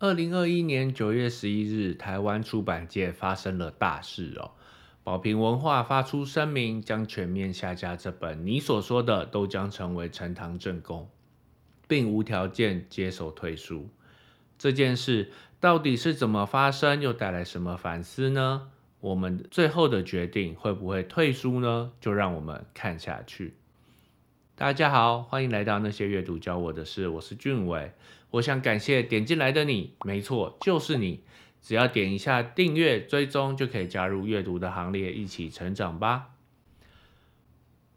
二零二一年九月十一日，台湾出版界发生了大事哦。宝瓶文化发出声明，将全面下架这本你所说的都将成为呈堂证供，并无条件接受退书。这件事到底是怎么发生，又带来什么反思呢？我们最后的决定会不会退书呢？就让我们看下去。大家好，欢迎来到那些阅读教我的事，我是俊伟。我想感谢点进来的你，没错，就是你。只要点一下订阅追踪，就可以加入阅读的行列，一起成长吧。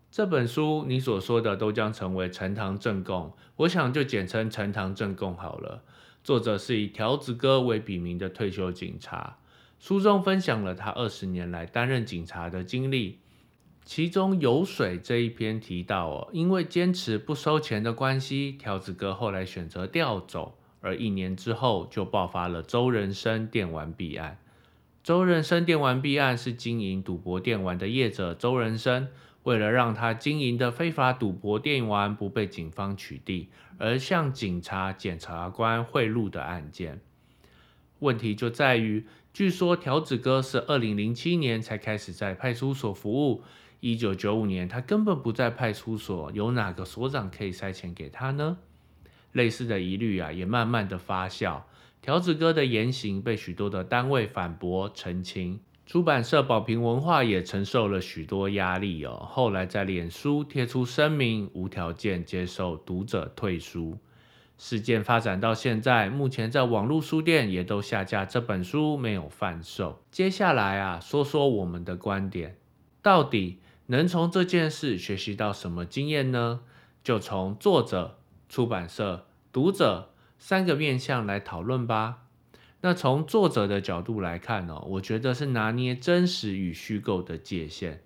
这本书你所说的都将成为呈堂证供，我想就简称呈堂证供好了。作者是以条子哥为笔名的退休警察，书中分享了他二十年来担任警察的经历。其中有水这一篇提到哦，因为坚持不收钱的关系，条子哥后来选择调走，而一年之后就爆发了周人生电玩弊案。周人生电玩弊案是经营赌博电玩的业者周人生，为了让他经营的非法赌博电玩不被警方取缔，而向警察、检察官贿赂的案件。问题就在于，据说条子哥是二零零七年才开始在派出所服务。一九九五年，他根本不在派出所，有哪个所长可以塞钱给他呢？类似的疑虑啊，也慢慢的发酵。条子哥的言行被许多的单位反驳澄清，出版社宝瓶文化也承受了许多压力哦。后来在脸书贴出声明，无条件接受读者退书。事件发展到现在，目前在网络书店也都下架这本书，没有贩售。接下来啊，说说我们的观点，到底。能从这件事学习到什么经验呢？就从作者、出版社、读者三个面向来讨论吧。那从作者的角度来看哦，我觉得是拿捏真实与虚构的界限。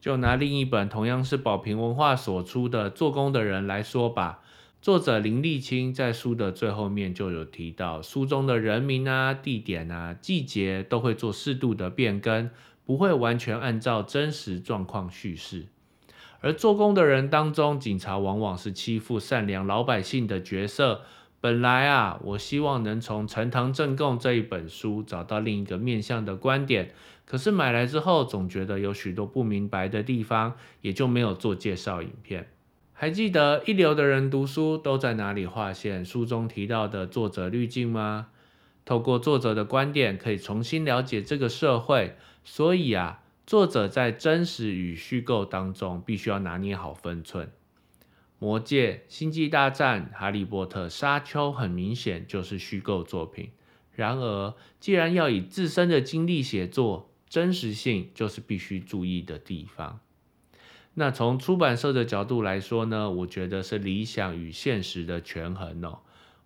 就拿另一本同样是宝瓶文化所出的《做工的人》来说吧，作者林立清在书的最后面就有提到，书中的人名啊、地点啊、季节都会做适度的变更。不会完全按照真实状况叙事，而做工的人当中，警察往往是欺负善良老百姓的角色。本来啊，我希望能从《呈堂证供》这一本书找到另一个面向的观点，可是买来之后总觉得有许多不明白的地方，也就没有做介绍影片。还记得一流的人读书都在哪里划线？书中提到的作者滤镜吗？透过作者的观点，可以重新了解这个社会。所以啊，作者在真实与虚构当中，必须要拿捏好分寸。魔戒、星际大战、哈利波特、沙丘，很明显就是虚构作品。然而，既然要以自身的经历写作，真实性就是必须注意的地方。那从出版社的角度来说呢，我觉得是理想与现实的权衡哦。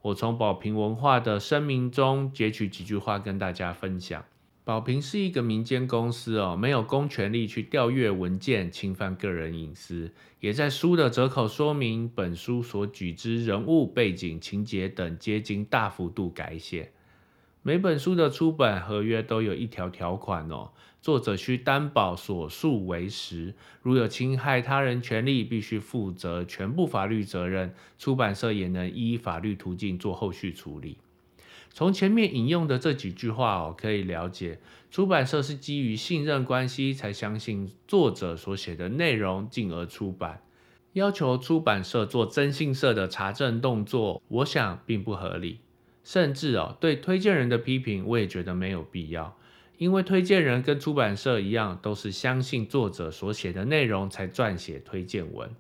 我从宝瓶文化的声明中截取几句话跟大家分享。宝瓶是一个民间公司哦，没有公权力去调阅文件，侵犯个人隐私。也在书的折扣说明，本书所举之人物背景、情节等，皆经大幅度改写。每本书的出版合约都有一条条款哦，作者需担保所述为实，如有侵害他人权利，必须负责全部法律责任。出版社也能依法律途径做后续处理。从前面引用的这几句话哦，可以了解，出版社是基于信任关系才相信作者所写的内容，进而出版。要求出版社做征信社的查证动作，我想并不合理。甚至哦，对推荐人的批评，我也觉得没有必要，因为推荐人跟出版社一样，都是相信作者所写的内容才撰写推荐文。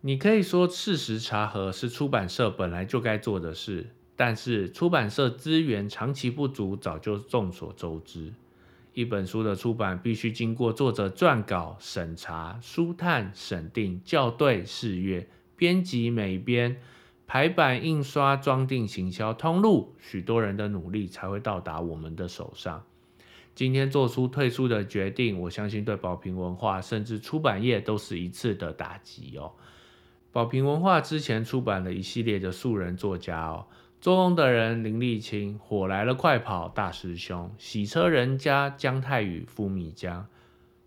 你可以说事实查核是出版社本来就该做的事，但是出版社资源长期不足，早就众所周知。一本书的出版必须经过作者撰稿、审查、书探、审定、校对、试阅、编辑、美编。排版、印刷、装订、行销、通路，许多人的努力才会到达我们的手上。今天做出退出的决定，我相信对宝瓶文化甚至出版业都是一次的打击哦。宝瓶文化之前出版了一系列的素人作家哦，做工的人林立清、火来了快跑大师兄、洗车人家姜太宇、富米江。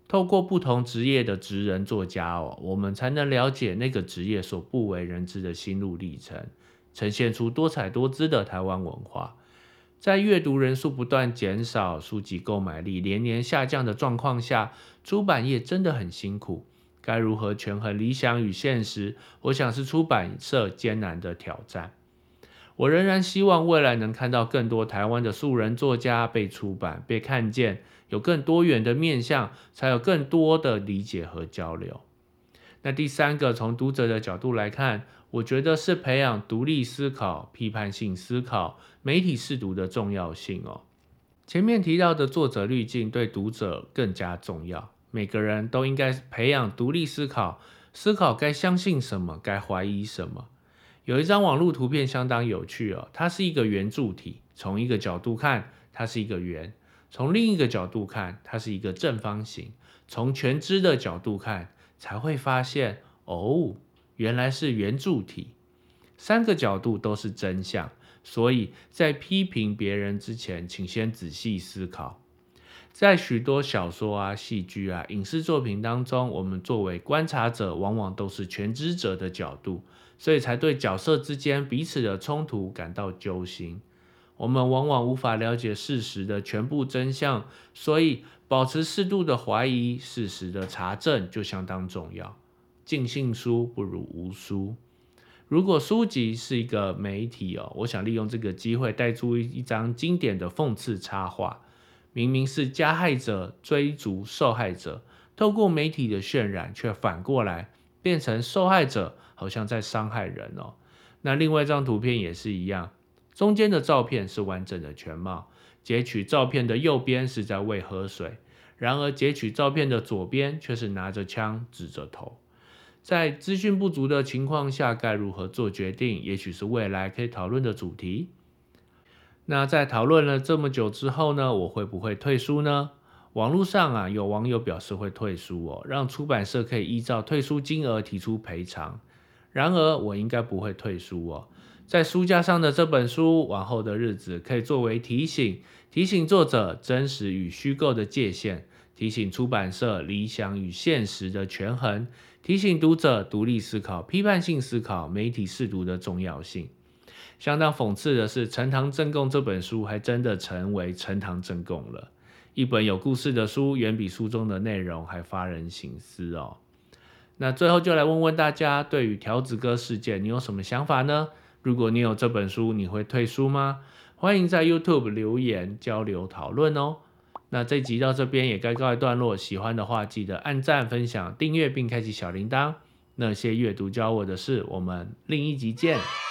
透过不同职业的职人作家哦，我们才能了解那个职业所不为人知的心路历程，呈现出多彩多姿的台湾文化。在阅读人数不断减少、书籍购买力连年下降的状况下，出版业真的很辛苦。该如何权衡理想与现实？我想是出版社艰难的挑战。我仍然希望未来能看到更多台湾的素人作家被出版、被看见，有更多元的面向，才有更多的理解和交流。那第三个，从读者的角度来看，我觉得是培养独立思考、批判性思考、媒体试读的重要性哦。前面提到的作者滤镜对读者更加重要，每个人都应该培养独立思考，思考该相信什么，该怀疑什么。有一张网络图片相当有趣哦，它是一个圆柱体，从一个角度看，它是一个圆；从另一个角度看，它是一个正方形；从全知的角度看。才会发现哦，原来是圆柱体，三个角度都是真相。所以在批评别人之前，请先仔细思考。在许多小说啊、戏剧啊、影视作品当中，我们作为观察者，往往都是全知者的角度，所以才对角色之间彼此的冲突感到揪心。我们往往无法了解事实的全部真相，所以。保持适度的怀疑，事实的查证就相当重要。尽信书不如无书。如果书籍是一个媒体哦，我想利用这个机会带出一张经典的讽刺插画。明明是加害者追逐受害者，透过媒体的渲染，却反过来变成受害者好像在伤害人哦。那另外一张图片也是一样，中间的照片是完整的全貌。截取照片的右边是在喂喝水，然而截取照片的左边却是拿着枪指着头。在资讯不足的情况下，该如何做决定？也许是未来可以讨论的主题。那在讨论了这么久之后呢？我会不会退书呢？网络上啊，有网友表示会退书哦，让出版社可以依照退书金额提出赔偿。然而我应该不会退书哦。在书架上的这本书，往后的日子可以作为提醒，提醒作者真实与虚构的界限，提醒出版社理想与现实的权衡，提醒读者独立思考、批判性思考、媒体试读的重要性。相当讽刺的是，《陈塘正供》这本书还真的成为陈塘正供了。一本有故事的书，远比书中的内容还发人省思哦。那最后就来问问大家，对于条子哥事件，你有什么想法呢？如果你有这本书，你会退书吗？欢迎在 YouTube 留言交流讨论哦。那这集到这边也该告一段落，喜欢的话记得按赞、分享、订阅并开启小铃铛。那些阅读教我的事，我们另一集见。